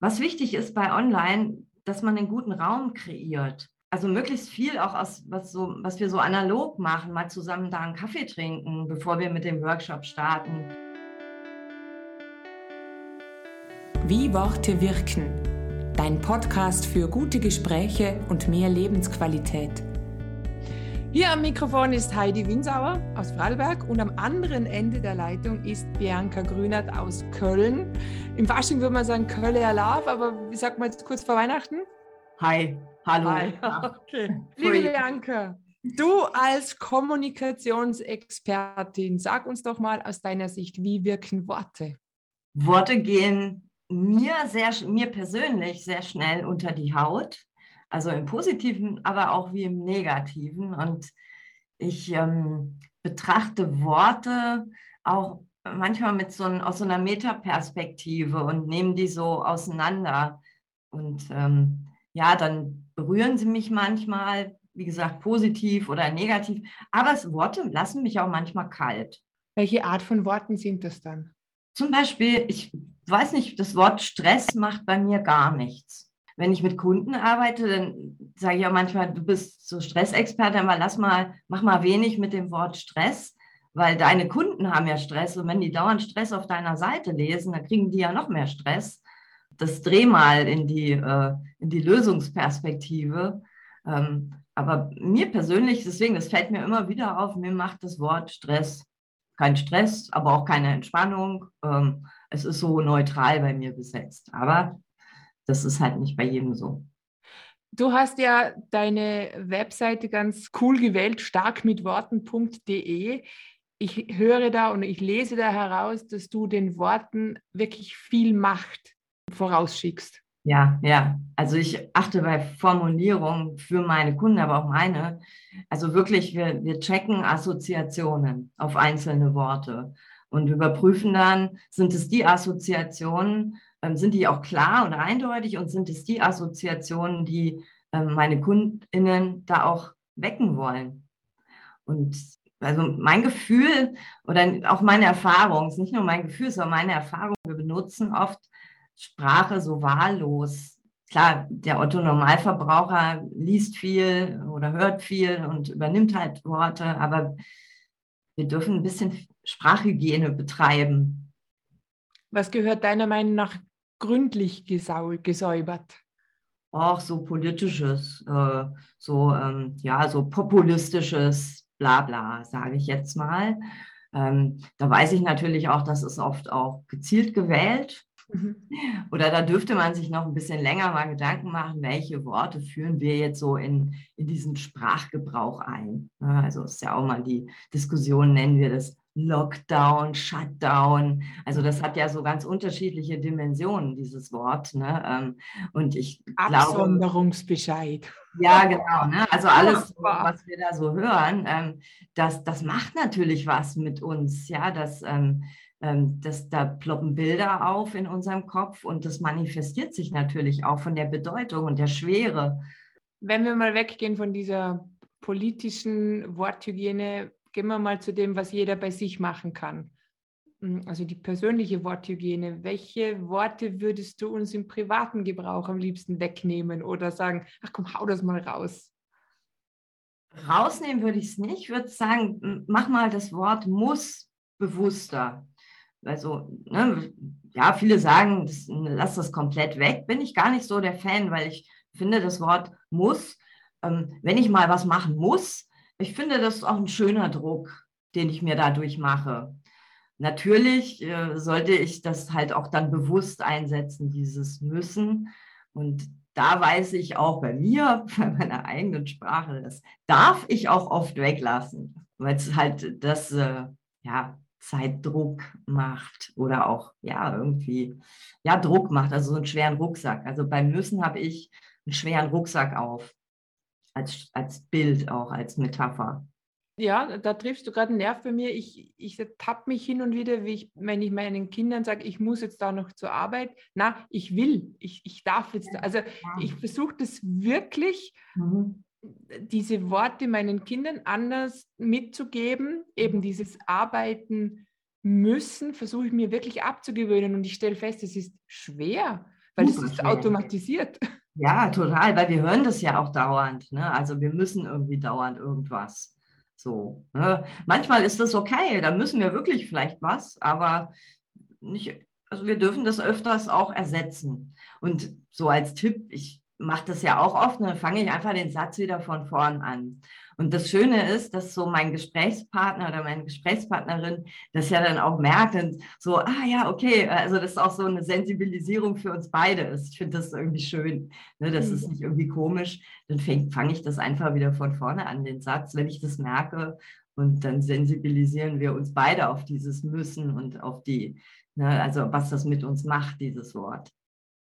was wichtig ist bei Online, dass man einen guten Raum kreiert. Also möglichst viel auch aus, was, so, was wir so analog machen, mal zusammen da einen Kaffee trinken, bevor wir mit dem Workshop starten. Wie Worte wirken. Dein Podcast für gute Gespräche und mehr Lebensqualität. Hier am Mikrofon ist Heidi Winsauer aus Vorarlberg und am anderen Ende der Leitung ist Bianca Grünert aus Köln. Im Fasching würde man sagen Kölle Love, aber wie sagt man jetzt kurz vor Weihnachten? Hi, hallo. Hi. Okay. Liebe Bianca, du als Kommunikationsexpertin, sag uns doch mal aus deiner Sicht, wie wirken Worte? Worte gehen mir sehr, mir persönlich sehr schnell unter die Haut. Also im Positiven, aber auch wie im Negativen. Und ich ähm, betrachte Worte auch manchmal mit so ein, aus so einer Metaperspektive und nehme die so auseinander. Und ähm, ja, dann berühren sie mich manchmal, wie gesagt, positiv oder negativ. Aber es, Worte lassen mich auch manchmal kalt. Welche Art von Worten sind das dann? Zum Beispiel, ich weiß nicht, das Wort Stress macht bei mir gar nichts wenn ich mit Kunden arbeite, dann sage ich auch manchmal, du bist so Stressexperte, aber lass mal, mach mal wenig mit dem Wort Stress, weil deine Kunden haben ja Stress und wenn die dauernd Stress auf deiner Seite lesen, dann kriegen die ja noch mehr Stress. Das dreh mal in die, äh, in die Lösungsperspektive. Ähm, aber mir persönlich, deswegen, das fällt mir immer wieder auf, mir macht das Wort Stress kein Stress, aber auch keine Entspannung. Ähm, es ist so neutral bei mir besetzt. Aber das ist halt nicht bei jedem so. Du hast ja deine Webseite ganz cool gewählt, starkmitworten.de. Ich höre da und ich lese da heraus, dass du den Worten wirklich viel Macht vorausschickst. Ja, ja. Also ich achte bei Formulierungen für meine Kunden, aber auch meine. Also wirklich, wir, wir checken Assoziationen auf einzelne Worte und überprüfen dann, sind es die Assoziationen, ähm, sind die auch klar und eindeutig und sind es die Assoziationen, die ähm, meine KundInnen da auch wecken wollen? Und also mein Gefühl oder auch meine Erfahrung, ist nicht nur mein Gefühl, sondern meine Erfahrung, wir benutzen oft Sprache so wahllos. Klar, der Otto Normalverbraucher liest viel oder hört viel und übernimmt halt Worte, aber wir dürfen ein bisschen Sprachhygiene betreiben. Was gehört deiner Meinung nach gründlich gesäubert? Auch so politisches, äh, so, ähm, ja, so populistisches Blabla, sage ich jetzt mal. Ähm, da weiß ich natürlich auch, dass es oft auch gezielt gewählt. Mhm. Oder da dürfte man sich noch ein bisschen länger mal Gedanken machen, welche Worte führen wir jetzt so in, in diesen Sprachgebrauch ein. Also ist ja auch mal die Diskussion, nennen wir das Lockdown, Shutdown. Also das hat ja so ganz unterschiedliche Dimensionen, dieses Wort. Ne? Ähm, und ich Absonderungsbescheid. Glaube, ja, genau. Ne? Also alles, was wir da so hören, ähm, das, das macht natürlich was mit uns. Ja, das, ähm, das, da ploppen Bilder auf in unserem Kopf und das manifestiert sich natürlich auch von der Bedeutung und der Schwere. Wenn wir mal weggehen von dieser politischen Worthygiene, gehen wir mal zu dem, was jeder bei sich machen kann. Hm, also die persönliche Worthygiene. Welche Worte würdest du uns im privaten Gebrauch am liebsten wegnehmen oder sagen, ach komm, hau das mal raus? Rausnehmen würde ich es nicht. Ich würde sagen, mach mal das Wort muss bewusster. Also, ne, ja, viele sagen, das, lass das komplett weg. Bin ich gar nicht so der Fan, weil ich finde, das Wort muss, ähm, wenn ich mal was machen muss, ich finde, das ist auch ein schöner Druck, den ich mir dadurch mache. Natürlich äh, sollte ich das halt auch dann bewusst einsetzen, dieses Müssen. Und da weiß ich auch bei mir, bei meiner eigenen Sprache, das darf ich auch oft weglassen, weil es halt das, äh, ja, Zeitdruck macht oder auch, ja, irgendwie, ja, Druck macht, also so einen schweren Rucksack. Also beim Müssen habe ich einen schweren Rucksack auf als, als Bild auch, als Metapher. Ja, da triffst du gerade einen Nerv bei mir. Ich, ich tapp mich hin und wieder, wie ich, wenn ich meinen Kindern sage, ich muss jetzt da noch zur Arbeit. Na, ich will, ich, ich darf jetzt. Also ich versuche das wirklich, mhm. diese Worte meinen Kindern anders mitzugeben. Eben mhm. dieses Arbeiten müssen, versuche ich mir wirklich abzugewöhnen. Und ich stelle fest, es ist schwer. weil das ist automatisiert. Ja, total, weil wir hören das ja auch dauernd. Ne? Also wir müssen irgendwie dauernd irgendwas. So. Ne? Manchmal ist das okay, da müssen wir wirklich vielleicht was, aber nicht, also wir dürfen das öfters auch ersetzen. Und so als Tipp, ich mache das ja auch oft, dann fange ich einfach den Satz wieder von vorn an. Und das Schöne ist, dass so mein Gesprächspartner oder meine Gesprächspartnerin das ja dann auch merkt und so, ah ja, okay, also das ist auch so eine Sensibilisierung für uns beide ist. Ich finde das irgendwie schön. Ne? Das mhm. ist nicht irgendwie komisch. Dann fange ich das einfach wieder von vorne an, den Satz, wenn ich das merke. Und dann sensibilisieren wir uns beide auf dieses Müssen und auf die, ne, also was das mit uns macht, dieses Wort.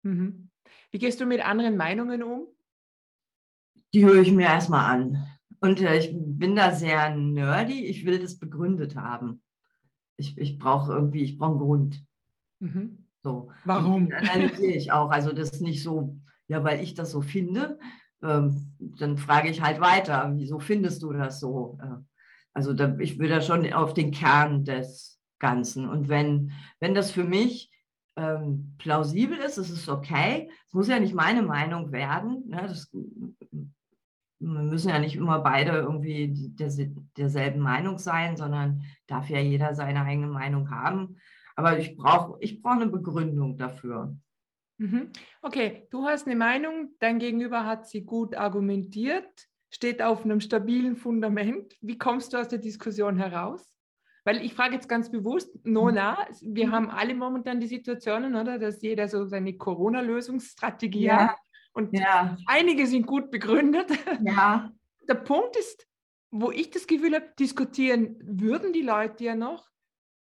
Mhm. Wie gehst du mit anderen Meinungen um? Die höre ich mir erstmal an. Und äh, ich bin da sehr nerdy. Ich will das begründet haben. Ich, ich brauche irgendwie, ich brauche einen Grund. Mhm. So. Warum? analysiere ich auch. Also das ist nicht so, ja, weil ich das so finde. Ähm, dann frage ich halt weiter, wieso findest du das so? Äh, also da, ich will da schon auf den Kern des Ganzen. Und wenn, wenn das für mich ähm, plausibel ist, ist es okay. Es muss ja nicht meine Meinung werden. Ne? Das wir müssen ja nicht immer beide irgendwie der, derselben Meinung sein, sondern darf ja jeder seine eigene Meinung haben. Aber ich brauche ich brauch eine Begründung dafür. Mhm. Okay, du hast eine Meinung, dein Gegenüber hat sie gut argumentiert, steht auf einem stabilen Fundament. Wie kommst du aus der Diskussion heraus? Weil ich frage jetzt ganz bewusst, Nona, wir haben alle momentan die Situationen, oder, dass jeder so seine Corona-Lösungsstrategie ja. hat. Und ja. einige sind gut begründet. Ja. Der Punkt ist, wo ich das Gefühl habe, diskutieren würden die Leute ja noch,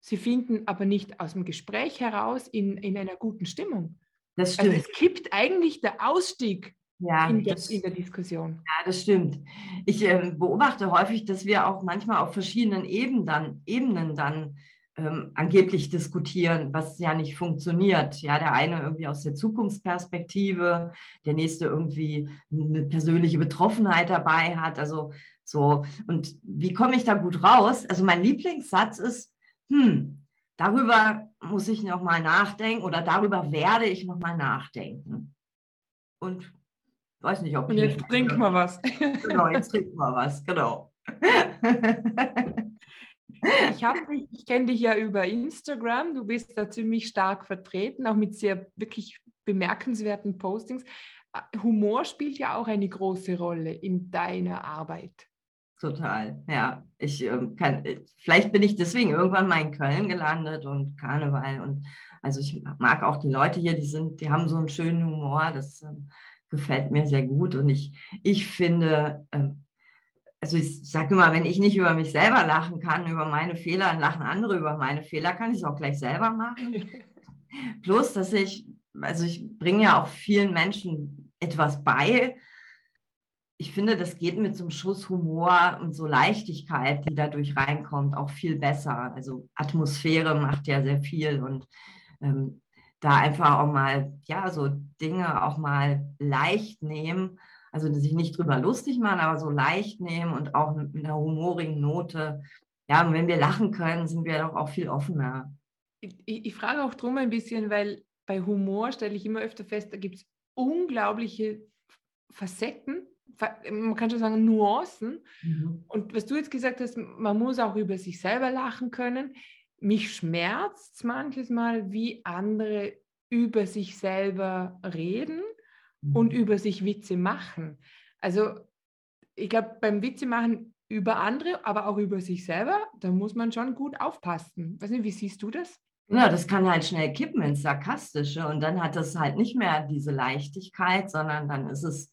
sie finden aber nicht aus dem Gespräch heraus in, in einer guten Stimmung. Das also stimmt. Also es kippt eigentlich der Ausstieg ja, in, der, in der Diskussion. Ja, das stimmt. Ich äh, beobachte häufig, dass wir auch manchmal auf verschiedenen Ebenen dann, Ebenen dann ähm, angeblich diskutieren, was ja nicht funktioniert. Ja, der eine irgendwie aus der Zukunftsperspektive, der nächste irgendwie eine persönliche Betroffenheit dabei hat. Also so, und wie komme ich da gut raus? Also mein Lieblingssatz ist, hm, darüber muss ich nochmal nachdenken oder darüber werde ich nochmal nachdenken. Und weiß nicht, ob und jetzt trink mal was. Genau, jetzt trink mal was, genau. Ich, ich kenne dich ja über Instagram. Du bist da ziemlich stark vertreten, auch mit sehr wirklich bemerkenswerten Postings. Äh, Humor spielt ja auch eine große Rolle in deiner Arbeit. Total, ja. Ich ähm, kann, äh, vielleicht bin ich deswegen irgendwann mal in Köln gelandet und Karneval und also ich mag auch die Leute hier, die sind, die haben so einen schönen Humor, das äh, gefällt mir sehr gut und ich, ich finde, äh, also ich sage immer, wenn ich nicht über mich selber lachen kann, über meine Fehler, dann lachen andere über meine Fehler, kann ich es auch gleich selber machen. Plus, dass ich, also ich bringe ja auch vielen Menschen etwas bei. Ich finde, das geht mit so einem Schuss Humor und so Leichtigkeit, die dadurch reinkommt, auch viel besser. Also Atmosphäre macht ja sehr viel und ähm, da einfach auch mal, ja, so Dinge auch mal leicht nehmen also sich nicht drüber lustig machen, aber so leicht nehmen und auch mit einer humorigen Note. Ja, und wenn wir lachen können, sind wir doch auch viel offener. Ich, ich frage auch drum ein bisschen, weil bei Humor stelle ich immer öfter fest, da gibt es unglaubliche Facetten, man kann schon sagen Nuancen. Mhm. Und was du jetzt gesagt hast, man muss auch über sich selber lachen können. Mich schmerzt es manches Mal, wie andere über sich selber reden und mhm. über sich Witze machen. Also ich glaube, beim Witze machen über andere, aber auch über sich selber, da muss man schon gut aufpassen. Weiß nicht, wie siehst du das? Ja, das kann halt schnell kippen ins Sarkastische und dann hat das halt nicht mehr diese Leichtigkeit, sondern dann ist es,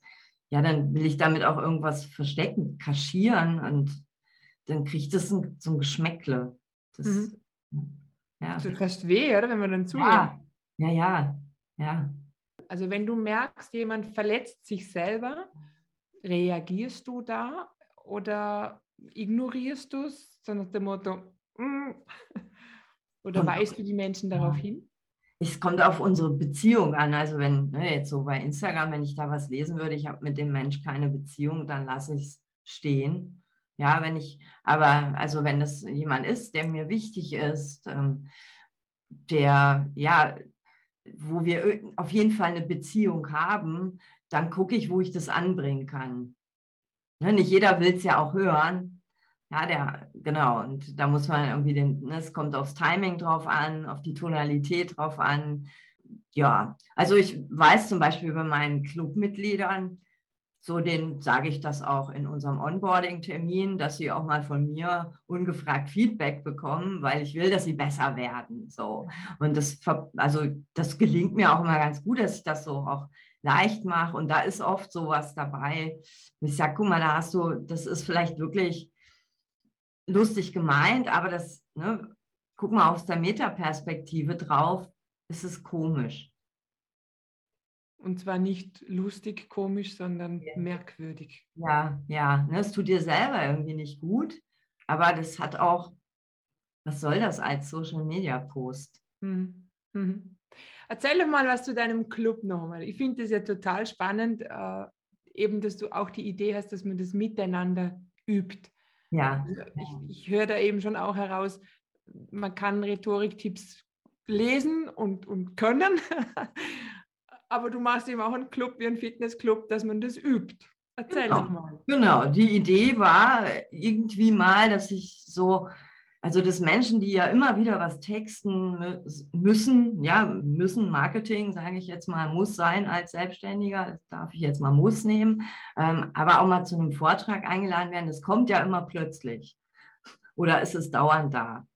ja, dann will ich damit auch irgendwas verstecken, kaschieren und dann kriegt es so ein Geschmäckle. Das, mhm. ja. Tut fast weh, oder, wenn man dann zuhört. Ja, ja, ja. ja. Also wenn du merkst, jemand verletzt sich selber, reagierst du da oder ignorierst du es, so nach dem Motto, mm, oder weist du die Menschen darauf hin? Es kommt auf unsere Beziehung an. Also wenn, ne, jetzt so bei Instagram, wenn ich da was lesen würde, ich habe mit dem Mensch keine Beziehung, dann lasse ich es stehen. Ja, wenn ich, aber also wenn das jemand ist, der mir wichtig ist, ähm, der ja wo wir auf jeden Fall eine Beziehung haben, dann gucke ich, wo ich das anbringen kann. Ne, nicht jeder will es ja auch hören. Ja, der, genau. Und da muss man irgendwie den, ne, es kommt aufs Timing drauf an, auf die Tonalität drauf an. Ja, also ich weiß zum Beispiel bei meinen Clubmitgliedern, so den sage ich das auch in unserem Onboarding-Termin, dass sie auch mal von mir ungefragt Feedback bekommen, weil ich will, dass sie besser werden. So. Und das, also das gelingt mir auch immer ganz gut, dass ich das so auch leicht mache. Und da ist oft sowas dabei. Ich sage, guck mal, da hast du, das ist vielleicht wirklich lustig gemeint, aber das, ne, guck mal aus der Metaperspektive drauf, ist es komisch. Und zwar nicht lustig, komisch, sondern ja. merkwürdig. Ja, ja. Ne, es tut dir selber irgendwie nicht gut, aber das hat auch, was soll das als Social Media Post? Mhm. Mhm. Erzähl doch mal was zu deinem Club nochmal. Ich finde das ja total spannend, äh, eben, dass du auch die Idee hast, dass man das miteinander übt. Ja. Also ich, ich höre da eben schon auch heraus, man kann Rhetoriktipps lesen und, und können, aber du machst eben auch einen Club wie ein Fitnessclub, dass man das übt. Erzähl genau. doch mal. Genau, die Idee war irgendwie mal, dass ich so, also dass Menschen, die ja immer wieder was texten müssen, ja, müssen, Marketing, sage ich jetzt mal, muss sein als Selbstständiger, das darf ich jetzt mal muss nehmen, ähm, aber auch mal zu einem Vortrag eingeladen werden, das kommt ja immer plötzlich. Oder ist es dauernd da?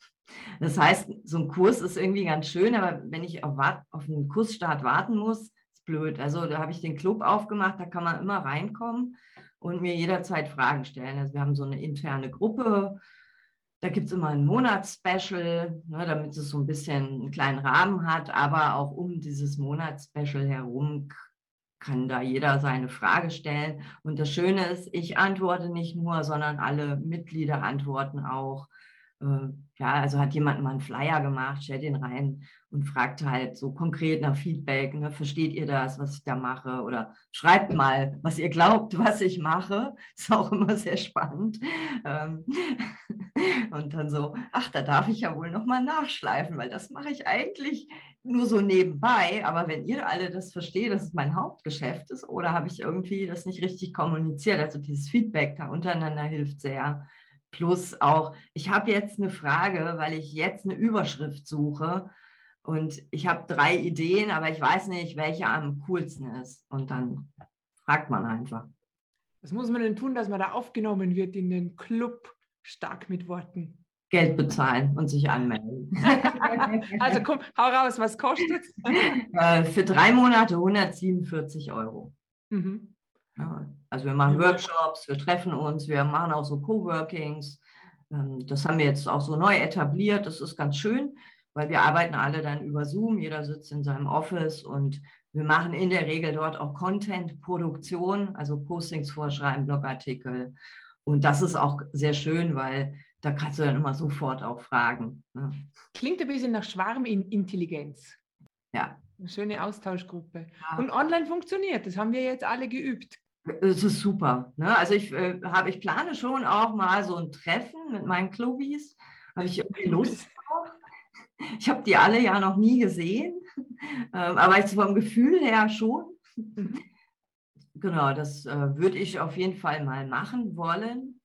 Das heißt, so ein Kurs ist irgendwie ganz schön, aber wenn ich auf, auf einen Kursstart warten muss, blöd. Also da habe ich den Club aufgemacht, da kann man immer reinkommen und mir jederzeit Fragen stellen. Also wir haben so eine interne Gruppe, da gibt es immer ein Monatsspecial, ne, damit es so ein bisschen einen kleinen Rahmen hat, aber auch um dieses Monatsspecial herum kann da jeder seine Frage stellen. Und das Schöne ist, ich antworte nicht nur, sondern alle Mitglieder antworten auch. Äh, ja, also hat jemand mal einen Flyer gemacht, stellt den rein und fragt halt so konkret nach Feedback, ne, versteht ihr das, was ich da mache? Oder schreibt mal, was ihr glaubt, was ich mache. Ist auch immer sehr spannend. Ähm, und dann so, ach, da darf ich ja wohl nochmal nachschleifen, weil das mache ich eigentlich nur so nebenbei. Aber wenn ihr alle das versteht, dass es mein Hauptgeschäft ist, oder habe ich irgendwie das nicht richtig kommuniziert? Also dieses Feedback da untereinander hilft sehr. Plus auch, ich habe jetzt eine Frage, weil ich jetzt eine Überschrift suche und ich habe drei Ideen, aber ich weiß nicht, welche am coolsten ist. Und dann fragt man einfach. Was muss man denn tun, dass man da aufgenommen wird in den Club stark mit Worten? Geld bezahlen und sich anmelden. also komm, hau raus, was kostet es? Äh, für drei Monate 147 Euro. Mhm. Also wir machen Workshops, wir treffen uns, wir machen auch so Coworkings. Ähm, das haben wir jetzt auch so neu etabliert. Das ist ganz schön, weil wir arbeiten alle dann über Zoom. Jeder sitzt in seinem Office und wir machen in der Regel dort auch Content-Produktion, also Postings vorschreiben, Blogartikel. Und das ist auch sehr schön, weil da kannst du dann immer sofort auch fragen. Ne? Klingt ein bisschen nach Schwarmintelligenz. Ja. Eine schöne Austauschgruppe. Ja. Und online funktioniert, das haben wir jetzt alle geübt. Es ist super. Ne? Also ich, äh, hab, ich plane schon auch mal so ein Treffen mit meinen Clubbies. Habe ich irgendwie Lust drauf. Ich habe die alle ja noch nie gesehen, ähm, aber jetzt vom Gefühl her schon. Genau, das äh, würde ich auf jeden Fall mal machen wollen.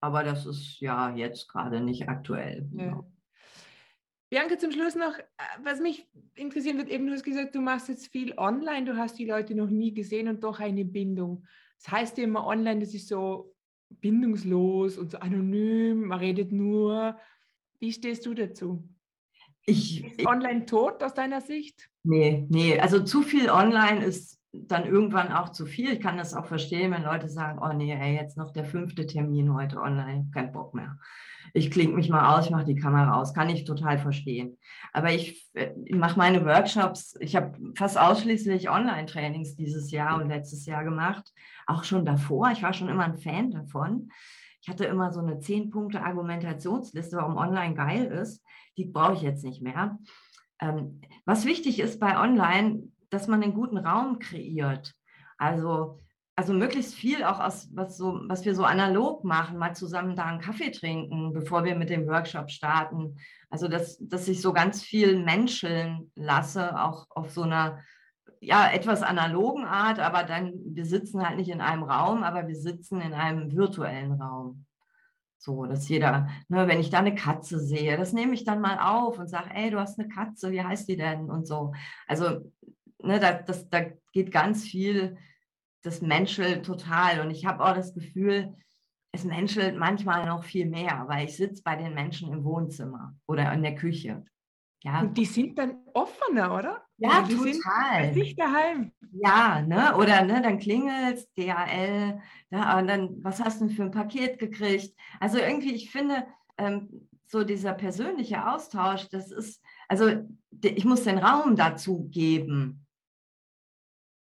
Aber das ist ja jetzt gerade nicht aktuell. Ja. Bianca, zum Schluss noch, äh, was mich interessieren wird, eben du hast gesagt, du machst jetzt viel online, du hast die Leute noch nie gesehen und doch eine Bindung. Das heißt ja immer online, das ist so bindungslos und so anonym, man redet nur. Wie stehst du dazu? Ich, ist online tot aus deiner Sicht? Nee, nee, also zu viel online ist dann irgendwann auch zu viel. Ich kann das auch verstehen, wenn Leute sagen, oh nee, ey, jetzt noch der fünfte Termin heute online, kein Bock mehr ich klinge mich mal aus, ich mache die Kamera aus. Kann ich total verstehen. Aber ich, ich äh, mache meine Workshops, ich habe fast ausschließlich Online-Trainings dieses Jahr und letztes Jahr gemacht. Auch schon davor. Ich war schon immer ein Fan davon. Ich hatte immer so eine zehn Punkte Argumentationsliste, warum Online geil ist. Die brauche ich jetzt nicht mehr. Ähm, was wichtig ist bei Online, dass man einen guten Raum kreiert. Also also möglichst viel auch aus, was, so, was wir so analog machen, mal zusammen da einen Kaffee trinken, bevor wir mit dem Workshop starten. Also, dass, dass ich so ganz viel menscheln lasse, auch auf so einer ja, etwas analogen Art, aber dann, wir sitzen halt nicht in einem Raum, aber wir sitzen in einem virtuellen Raum. So, dass jeder, ne, wenn ich da eine Katze sehe, das nehme ich dann mal auf und sage, ey, du hast eine Katze, wie heißt die denn? Und so. Also, ne, da, das, da geht ganz viel, das menschelt total. Und ich habe auch das Gefühl, es menschelt manchmal noch viel mehr, weil ich sitze bei den Menschen im Wohnzimmer oder in der Küche. Ja. Und die sind dann offener, oder? Ja, die total. Sind nicht daheim. Ja, ne? Oder ne, dann klingelt es, DHL, da, und dann, was hast du für ein Paket gekriegt? Also irgendwie, ich finde, ähm, so dieser persönliche Austausch, das ist, also ich muss den Raum dazu geben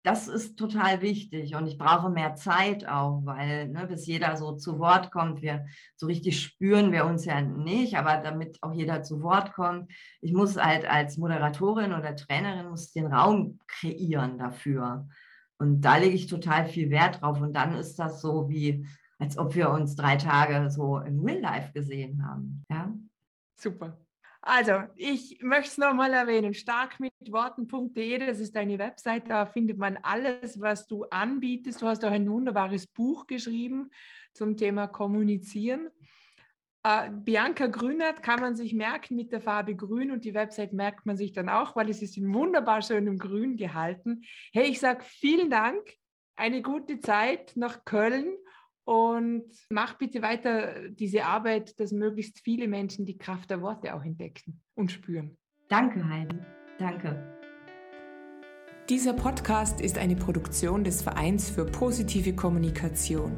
das ist total wichtig und ich brauche mehr Zeit auch, weil ne, bis jeder so zu Wort kommt, wir so richtig spüren wir uns ja nicht, aber damit auch jeder zu Wort kommt, ich muss halt als Moderatorin oder Trainerin muss den Raum kreieren dafür und da lege ich total viel Wert drauf und dann ist das so wie, als ob wir uns drei Tage so im Real Life gesehen haben, ja. Super. Also, ich möchte es nochmal erwähnen, starkmitworten.de, das ist deine Website, da findet man alles, was du anbietest. Du hast auch ein wunderbares Buch geschrieben zum Thema Kommunizieren. Äh, Bianca Grünert kann man sich merken mit der Farbe Grün und die Website merkt man sich dann auch, weil es ist in wunderbar schönem Grün gehalten. Hey, ich sage vielen Dank, eine gute Zeit nach Köln und mach bitte weiter diese Arbeit, dass möglichst viele Menschen die Kraft der Worte auch entdecken und spüren. Danke, Heidi. Danke. Dieser Podcast ist eine Produktion des Vereins für positive Kommunikation.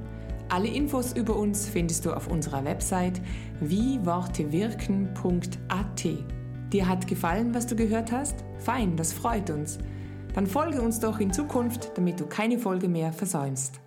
Alle Infos über uns findest du auf unserer Website wiewortewirken.at. Dir hat gefallen, was du gehört hast? Fein, das freut uns. Dann folge uns doch in Zukunft, damit du keine Folge mehr versäumst.